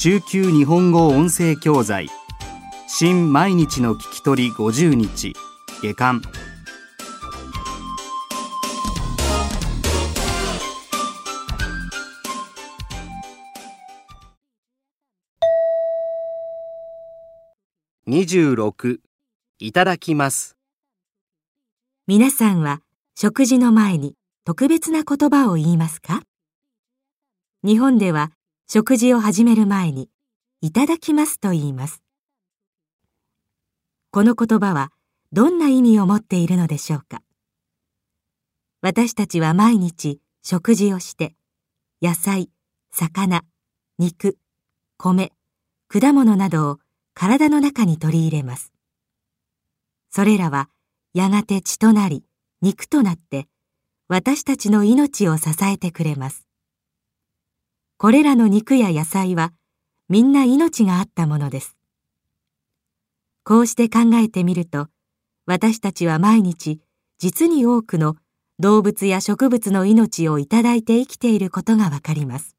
中級日本語音声教材。新毎日の聞き取り50日。下巻26いただきます。皆さんは食事の前に特別な言葉を言いますか？日本では食事を始める前にいただきますと言います。この言葉はどんな意味を持っているのでしょうか？私たちは毎日食事をして野菜、魚、肉、米、果物などを体の中に取り入れます。それらはやがて血となり肉となって私たちの命を支えてくれます。これらの肉や野菜はみんな命があったものです。こうして考えてみると、私たちは毎日実に多くの動物や植物の命をいただいて生きていることがわかります。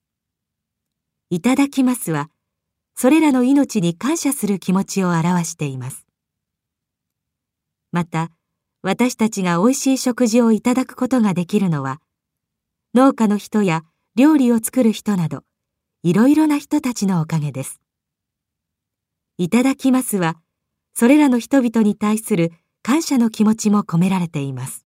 いただきますは、それらの命に感謝する気持ちを表しています。また、私たちが美味しい食事をいただくことができるのは、農家の人や料理を作る人など、いろいろな人たちのおかげです。いただきますは、それらの人々に対する感謝の気持ちも込められています。